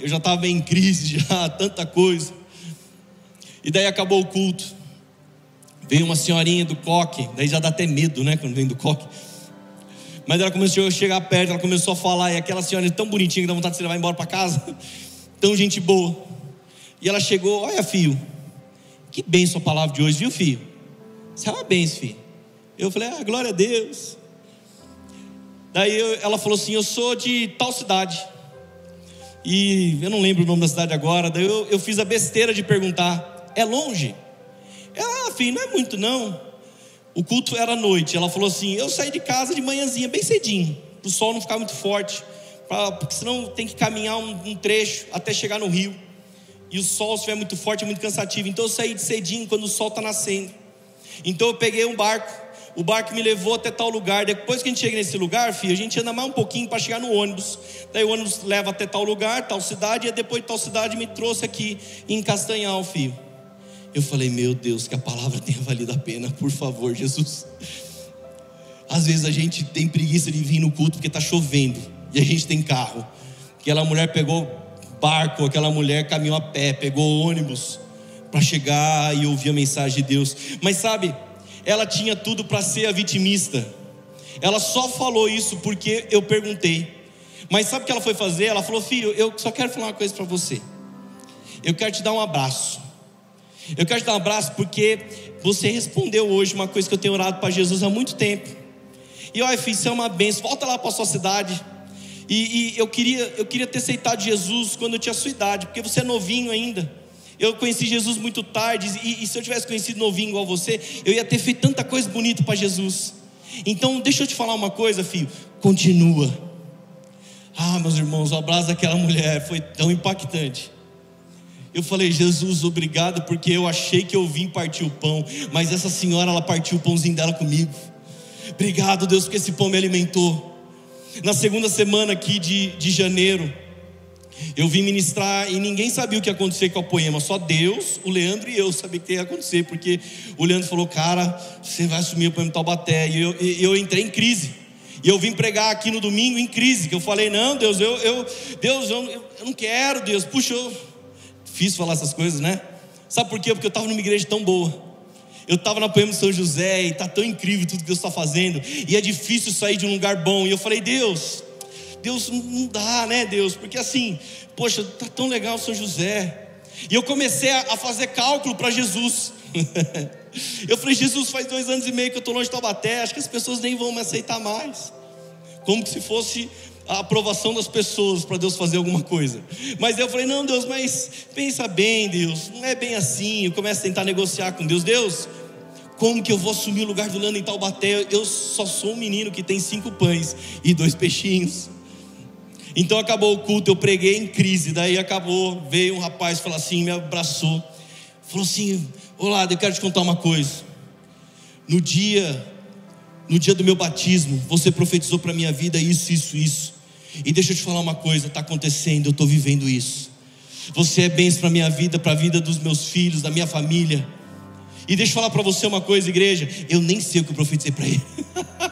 eu já estava em crise, [laughs] já, tanta coisa. E daí acabou o culto. Veio uma senhorinha do coque, daí já dá até medo, né, quando vem do coque. Mas ela começou a chegar perto, ela começou a falar, e aquela senhora tão bonitinha que dá vontade de você levar embora para casa. [laughs] Tão gente boa. E ela chegou, olha, filho, que bem sua palavra de hoje, viu, filho? Você é uma benção, filho. Eu falei, ah, glória a Deus. Daí ela falou assim: Eu sou de tal cidade. E eu não lembro o nome da cidade agora. Daí eu, eu fiz a besteira de perguntar: é longe? Ah, filho, não é muito não. O culto era à noite. Ela falou assim: eu saí de casa de manhãzinha, bem cedinho, para o sol não ficar muito forte, pra, porque senão tem que caminhar um, um trecho até chegar no rio. E o sol, se estiver muito forte, é muito cansativo. Então eu saí de cedinho quando o sol está nascendo. Então eu peguei um barco. O barco me levou até tal lugar. Depois que a gente chega nesse lugar, filho, a gente anda mais um pouquinho para chegar no ônibus. Daí o ônibus leva até tal lugar, tal cidade, e depois de tal cidade me trouxe aqui em Castanhal, filho. Eu falei, meu Deus, que a palavra [laughs] tenha valido a pena, por favor, Jesus. Às vezes a gente tem preguiça de vir no culto porque está chovendo e a gente tem carro. Aquela mulher pegou barco, aquela mulher caminhou a pé, pegou ônibus para chegar e ouvir a mensagem de Deus. Mas sabe, ela tinha tudo para ser a vitimista. Ela só falou isso porque eu perguntei. Mas sabe o que ela foi fazer? Ela falou: Filho, eu só quero falar uma coisa para você. Eu quero te dar um abraço. Eu quero te dar um abraço porque você respondeu hoje uma coisa que eu tenho orado para Jesus há muito tempo. E olha, filho, isso é uma benção. Volta lá para a sua cidade. E, e, eu, queria, eu queria ter aceitado Jesus quando eu tinha a sua idade, porque você é novinho ainda. Eu conheci Jesus muito tarde, e, e se eu tivesse conhecido novinho igual você, eu ia ter feito tanta coisa bonita para Jesus. Então, deixa eu te falar uma coisa, filho. Continua. Ah, meus irmãos, o abraço daquela mulher foi tão impactante. Eu falei, Jesus, obrigado, porque eu achei que eu vim partir o pão, mas essa senhora, ela partiu o pãozinho dela comigo. Obrigado, Deus, porque esse pão me alimentou. Na segunda semana aqui de, de janeiro, eu vim ministrar e ninguém sabia o que ia acontecer com a poema, só Deus, o Leandro e eu sabiam o que ia acontecer, porque o Leandro falou, cara, você vai assumir o poema Taubaté. E eu, eu entrei em crise. E eu vim pregar aqui no domingo em crise, que eu falei, não, Deus, eu, eu Deus, eu, eu não quero, Deus, puxa, eu... difícil falar essas coisas, né? Sabe por quê? Porque eu estava numa igreja tão boa. Eu estava na Poema de São José e está tão incrível tudo que Deus está fazendo. E é difícil sair de um lugar bom. E eu falei, Deus, Deus não dá, né, Deus? Porque assim, poxa, tá tão legal São José. E eu comecei a fazer cálculo para Jesus. [laughs] eu falei, Jesus, faz dois anos e meio que eu estou longe de Taubaté, acho que as pessoas nem vão me aceitar mais. Como que se fosse a aprovação das pessoas para Deus fazer alguma coisa. Mas eu falei, não, Deus, mas pensa bem, Deus, não é bem assim. Eu começo a tentar negociar com Deus, Deus, como que eu vou assumir o lugar do Lando em Taubaté? Eu só sou um menino que tem cinco pães e dois peixinhos. Então acabou o culto, eu preguei em crise. Daí acabou, veio um rapaz, falou assim, me abraçou, falou assim: Olá, eu quero te contar uma coisa. No dia, no dia do meu batismo, você profetizou para minha vida isso, isso, isso. E deixa eu te falar uma coisa, está acontecendo, eu estou vivendo isso. Você é bênção para minha vida, para a vida dos meus filhos, da minha família. E deixa eu falar para você uma coisa, igreja. Eu nem sei o que eu profetizei para ele. [laughs]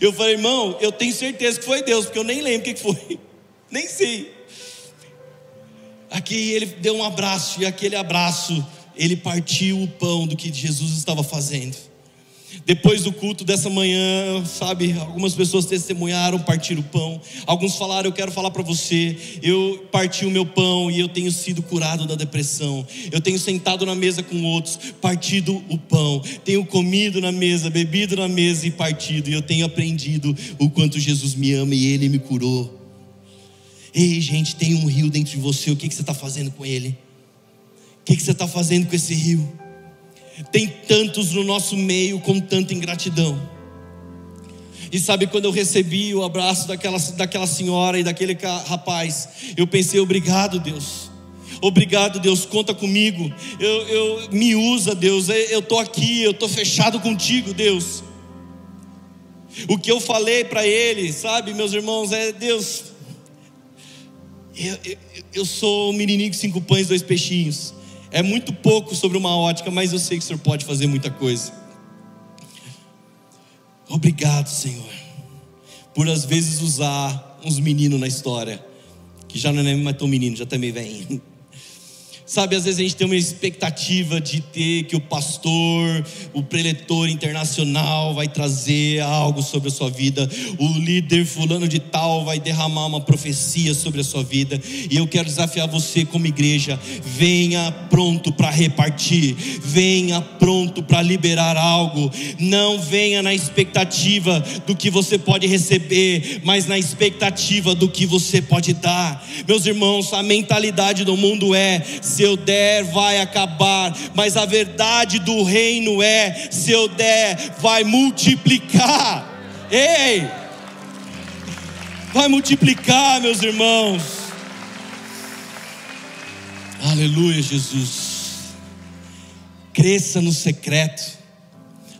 eu falei, irmão, eu tenho certeza que foi Deus, porque eu nem lembro o que foi. [laughs] Nem sei. Aqui ele deu um abraço, e aquele abraço, ele partiu o pão do que Jesus estava fazendo. Depois do culto dessa manhã, sabe, algumas pessoas testemunharam, partiram o pão. Alguns falaram: Eu quero falar para você, eu parti o meu pão e eu tenho sido curado da depressão. Eu tenho sentado na mesa com outros, partido o pão. Tenho comido na mesa, bebido na mesa e partido. E eu tenho aprendido o quanto Jesus me ama e Ele me curou. Ei, gente, tem um rio dentro de você, o que, que você está fazendo com ele? O que, que você está fazendo com esse rio? Tem tantos no nosso meio com tanta ingratidão. E sabe, quando eu recebi o abraço daquela, daquela senhora e daquele rapaz, eu pensei: obrigado, Deus. Obrigado, Deus, conta comigo. Eu, eu me usa, Deus. Eu estou aqui, eu estou fechado contigo, Deus. O que eu falei para ele, sabe, meus irmãos, é: Deus, eu, eu, eu sou um menininho com cinco pães dois peixinhos. É muito pouco sobre uma ótica, mas eu sei que o Senhor pode fazer muita coisa. Obrigado, Senhor, por às vezes usar uns meninos na história, que já não é mais tão menino, já também tá vem. Sabe, às vezes a gente tem uma expectativa de ter que o pastor, o preletor internacional vai trazer algo sobre a sua vida, o líder fulano de tal vai derramar uma profecia sobre a sua vida, e eu quero desafiar você como igreja, venha pronto para repartir, venha pronto para liberar algo, não venha na expectativa do que você pode receber, mas na expectativa do que você pode dar. Meus irmãos, a mentalidade do mundo é se eu der, vai acabar, mas a verdade do reino é: se eu der, vai multiplicar. Ei! Vai multiplicar, meus irmãos. Aleluia, Jesus. Cresça no secreto.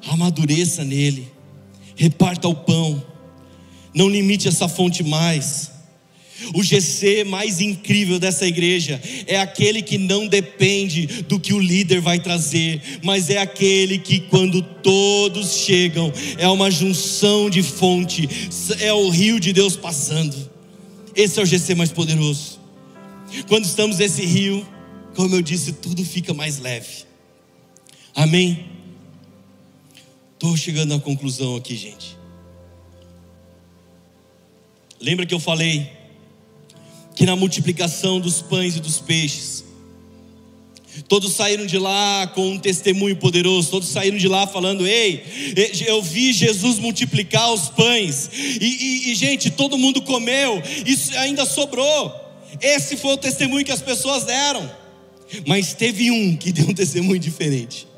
amadureça nele, reparta o pão, não limite essa fonte mais. O GC mais incrível dessa igreja é aquele que não depende do que o líder vai trazer, mas é aquele que, quando todos chegam, é uma junção de fonte, é o rio de Deus passando. Esse é o GC mais poderoso. Quando estamos nesse rio, como eu disse, tudo fica mais leve. Amém? Estou chegando à conclusão aqui, gente. Lembra que eu falei que na multiplicação dos pães e dos peixes, todos saíram de lá com um testemunho poderoso, todos saíram de lá falando: Ei, eu vi Jesus multiplicar os pães, e, e, e gente, todo mundo comeu, isso ainda sobrou. Esse foi o testemunho que as pessoas deram, mas teve um que deu um testemunho diferente.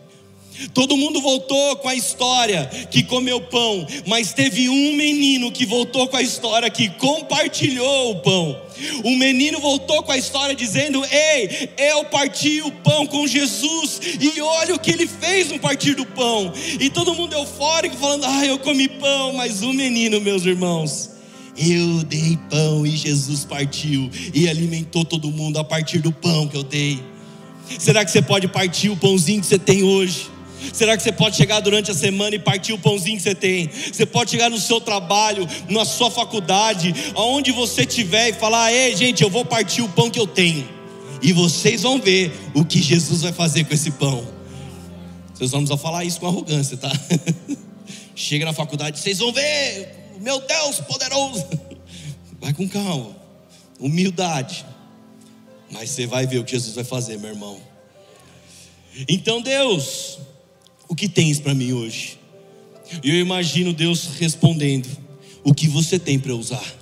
Todo mundo voltou com a história que comeu pão, mas teve um menino que voltou com a história que compartilhou o pão. Um menino voltou com a história dizendo: Ei, eu parti o pão com Jesus, e olha o que ele fez no partir do pão. E todo mundo eufórico, falando: Ah, eu comi pão, mas um menino, meus irmãos. Eu dei pão e Jesus partiu e alimentou todo mundo a partir do pão que eu dei. Será que você pode partir o pãozinho que você tem hoje? Será que você pode chegar durante a semana e partir o pãozinho que você tem? Você pode chegar no seu trabalho, na sua faculdade, aonde você estiver e falar: Ei, gente, eu vou partir o pão que eu tenho. E vocês vão ver o que Jesus vai fazer com esse pão. Vocês vamos a falar isso com arrogância, tá? [laughs] Chega na faculdade, vocês vão ver, meu Deus poderoso. [laughs] Vai com calma, humildade. Mas você vai ver o que Jesus vai fazer, meu irmão. Então, Deus, o que tens para mim hoje? E eu imagino Deus respondendo: O que você tem para usar?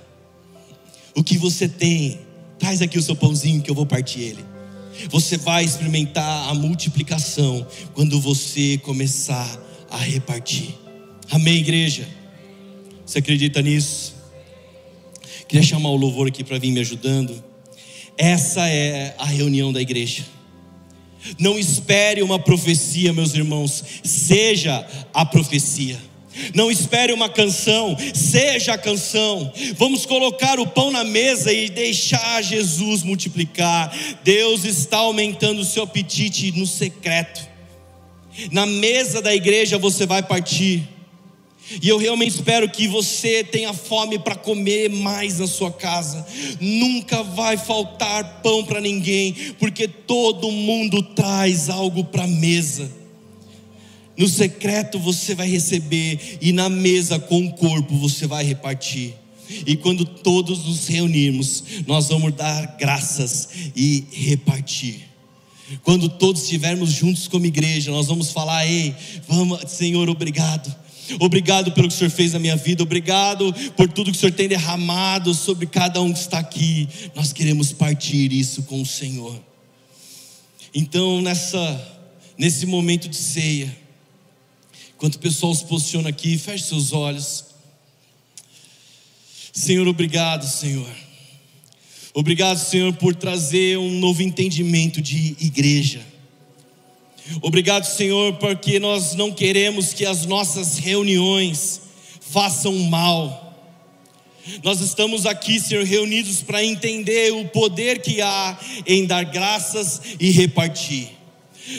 O que você tem? Traz aqui o seu pãozinho que eu vou partir ele. Você vai experimentar a multiplicação quando você começar a repartir. Amém, igreja? Você acredita nisso? Queria chamar o louvor aqui para vir me ajudando. Essa é a reunião da igreja. Não espere uma profecia, meus irmãos, seja a profecia. Não espere uma canção, seja a canção. Vamos colocar o pão na mesa e deixar Jesus multiplicar. Deus está aumentando o seu apetite no secreto. Na mesa da igreja você vai partir. E eu realmente espero que você tenha fome para comer mais na sua casa. Nunca vai faltar pão para ninguém, porque todo mundo traz algo para a mesa. No secreto você vai receber, e na mesa com o corpo você vai repartir. E quando todos nos reunirmos, nós vamos dar graças e repartir. Quando todos estivermos juntos como igreja, nós vamos falar: Ei, vamos, Senhor, obrigado Obrigado pelo que o Senhor fez na minha vida. Obrigado por tudo que o Senhor tem derramado sobre cada um que está aqui. Nós queremos partir isso com o Senhor. Então, nessa nesse momento de ceia, enquanto o pessoal se posiciona aqui, feche seus olhos. Senhor, obrigado, Senhor. Obrigado, Senhor, por trazer um novo entendimento de igreja. Obrigado, Senhor, porque nós não queremos que as nossas reuniões façam mal. Nós estamos aqui, Senhor, reunidos para entender o poder que há em dar graças e repartir.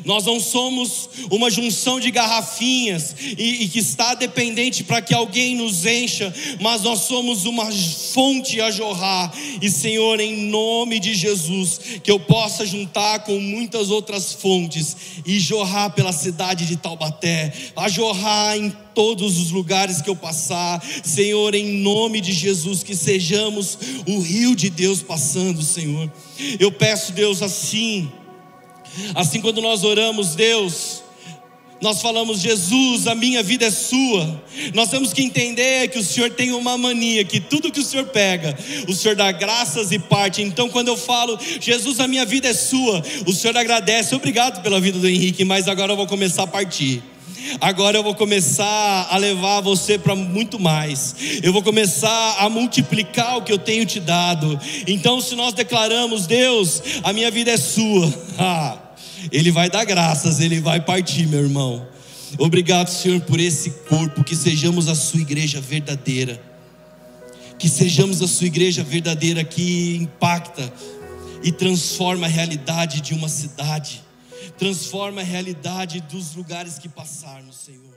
Nós não somos uma junção de garrafinhas e, e que está dependente para que alguém nos encha, mas nós somos uma fonte a jorrar. E Senhor, em nome de Jesus, que eu possa juntar com muitas outras fontes e jorrar pela cidade de Taubaté, a jorrar em todos os lugares que eu passar, Senhor, em nome de Jesus, que sejamos o rio de Deus passando, Senhor. Eu peço, Deus, assim Assim, quando nós oramos, Deus, nós falamos, Jesus, a minha vida é sua. Nós temos que entender que o Senhor tem uma mania, que tudo que o Senhor pega, o Senhor dá graças e parte. Então, quando eu falo, Jesus, a minha vida é sua, o Senhor agradece, obrigado pela vida do Henrique, mas agora eu vou começar a partir. Agora eu vou começar a levar você para muito mais. Eu vou começar a multiplicar o que eu tenho te dado. Então, se nós declaramos, Deus, a minha vida é sua. [laughs] Ele vai dar graças, ele vai partir, meu irmão. Obrigado, Senhor, por esse corpo, que sejamos a sua igreja verdadeira. Que sejamos a sua igreja verdadeira que impacta e transforma a realidade de uma cidade, transforma a realidade dos lugares que passarmos, Senhor.